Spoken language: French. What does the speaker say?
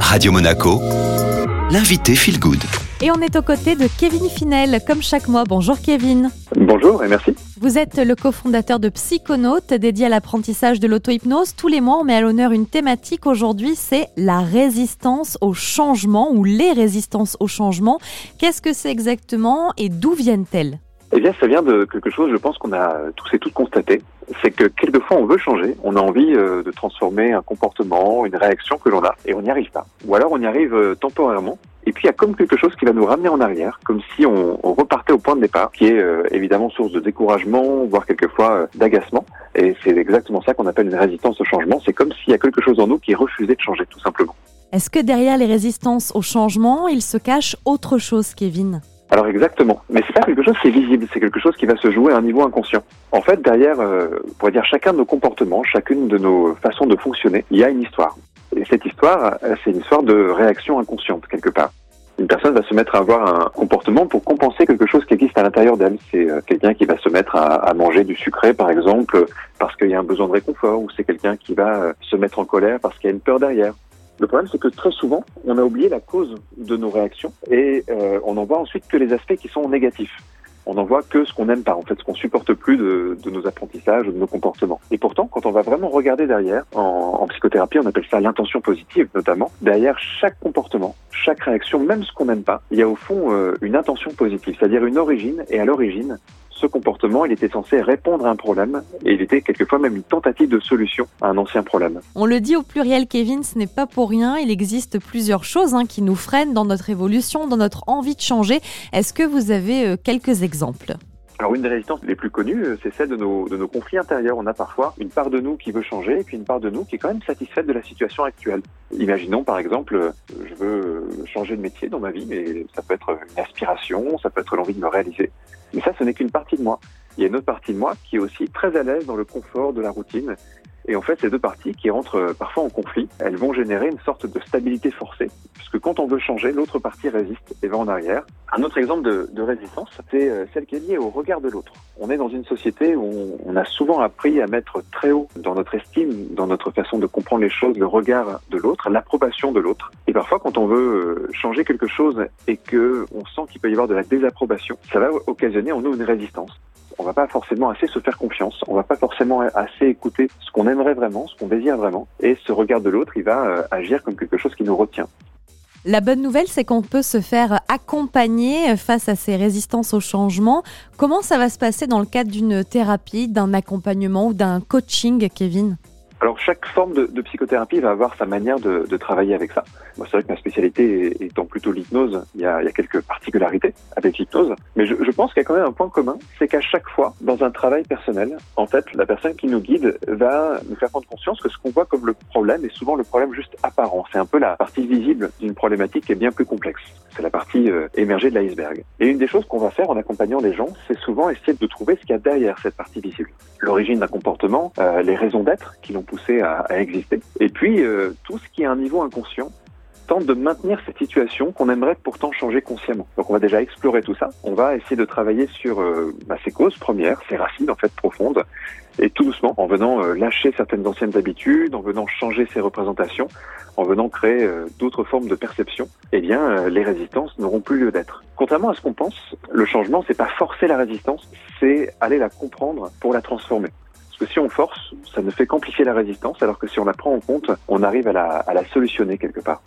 Radio Monaco, l'invité Feel Good. Et on est aux côtés de Kevin Finel, comme chaque mois. Bonjour Kevin. Bonjour et merci. Vous êtes le cofondateur de Psychonautes, dédié à l'apprentissage de l'auto-hypnose. Tous les mois, on met à l'honneur une thématique. Aujourd'hui, c'est la résistance au changement ou les résistances au changement. Qu'est-ce que c'est exactement et d'où viennent-elles? Eh bien, ça vient de quelque chose, je pense qu'on a tous et toutes constaté. C'est que quelquefois, on veut changer, on a envie euh, de transformer un comportement, une réaction que l'on a, et on n'y arrive pas. Ou alors, on y arrive euh, temporairement, et puis il y a comme quelque chose qui va nous ramener en arrière, comme si on, repartait au point de départ, qui est euh, évidemment source de découragement, voire quelquefois d'agacement. Et c'est exactement ça qu'on appelle une résistance au changement. C'est comme s'il y a quelque chose en nous qui refusait de changer, tout simplement. Est-ce que derrière les résistances au changement, il se cache autre chose, Kevin? Alors exactement, mais c'est pas quelque chose qui est visible, c'est quelque chose qui va se jouer à un niveau inconscient. En fait, derrière, euh, on pourrait dire chacun de nos comportements, chacune de nos façons de fonctionner, il y a une histoire. Et cette histoire, euh, c'est une histoire de réaction inconsciente quelque part. Une personne va se mettre à avoir un comportement pour compenser quelque chose qui existe à l'intérieur d'elle. C'est euh, quelqu'un qui va se mettre à, à, manger du sucré, par exemple, parce qu'il y a un besoin de réconfort, ou c'est quelqu'un qui va se mettre en colère parce qu'il y a une peur derrière. Le problème, c'est que très souvent, on a oublié la cause de nos réactions et euh, on n'en voit ensuite que les aspects qui sont négatifs. On n'en voit que ce qu'on n'aime pas, en fait, ce qu'on supporte plus de, de, nos apprentissages, de nos comportements. Et pourtant, quand on va vraiment regarder derrière, en, en psychothérapie, on appelle ça l'intention positive, notamment. Derrière chaque comportement, chaque réaction, même ce qu'on n'aime pas, il y a au fond euh, une intention positive, c'est-à-dire une origine. Et à l'origine, comportement, il était censé répondre à un problème et il était quelquefois même une tentative de solution à un ancien problème. On le dit au pluriel, Kevin, ce n'est pas pour rien. Il existe plusieurs choses hein, qui nous freinent dans notre évolution, dans notre envie de changer. Est-ce que vous avez euh, quelques exemples? Alors une des résistances les plus connues, euh, c'est celle de nos, de nos conflits intérieurs. On a parfois une part de nous qui veut changer et puis une part de nous qui est quand même satisfaite de la situation actuelle. Imaginons par exemple, euh, je veux changer de métier dans ma vie, mais ça peut être une aspiration, ça peut être l'envie de me réaliser. Mais ça, ce n'est qu'une partie de moi. Il y a une autre partie de moi qui est aussi très à l'aise dans le confort de la routine et en fait, ces deux parties qui rentrent euh, parfois en conflit, elles vont générer une sorte de stabilité forcée, puisque quand on veut changer, l'autre partie résiste et va en arrière. Un autre exemple de, résistance, c'est euh, celle qui est liée au regard de l'autre. On est dans une société où on a souvent appris à mettre très haut dans notre estime, dans notre façon de comprendre les choses, le regard de l'autre, l'approbation de l'autre. Parfois, quand on veut euh, changer quelque chose et que on sent qu'il peut y avoir de la désapprobation, ça va occasionner en nous une résistance on va pas forcément assez se faire confiance, on va pas forcément assez écouter ce qu'on aimerait vraiment, ce qu'on désire vraiment, et ce regard de l'autre, il va euh, agir comme quelque chose qui nous retient. La bonne nouvelle, c'est qu'on peut se faire accompagner face à ces résistances au changement. Comment ça va se passer dans le cadre d'une thérapie, d'un accompagnement ou d'un coaching, Kevin? Alors chaque forme de, psychothérapie va avoir sa manière de, travailler avec ça. Spécialité étant plutôt l'hypnose, il y, a, quelques particularités avec l'hypnose, mais je, pense qu'il y a quand même un point commun, c'est qu'à chaque fois, dans un travail personnel, en fait, la personne qui nous guide va nous faire prendre conscience que ce qu'on voit comme le problème est souvent le problème juste apparent. C'est un peu la partie visible d'une problématique qui est bien plus complexe. C'est la partie euh, émergée de l'iceberg. Et une des choses qu'on va faire en accompagnant les gens, c'est souvent essayer de trouver ce qu'il y a derrière cette partie visible. L'origine d'un comportement, euh, les raisons d'être qui l'ont poussé à, à, exister, et puis euh, tout ce qui est un niveau inconscient tente de maintenir cette situation qu'on aimerait pourtant changer consciemment. Donc on va déjà explorer tout ça. On va essayer de travailler sur euh, bah, ses causes premières, ses racines en fait profondes, et tout doucement, en venant euh, lâcher certaines anciennes habitudes, en venant changer ses représentations, en venant créer euh, d'autres formes de perception, eh bien euh, les résistances n'auront plus lieu d'être. Contrairement à ce qu'on pense, le changement c'est pas forcer la résistance, c'est aller la comprendre pour la transformer. Parce que si on force, ça ne fait qu'amplifier la résistance, alors que si on la prend en compte, on arrive à la, à la solutionner quelque part.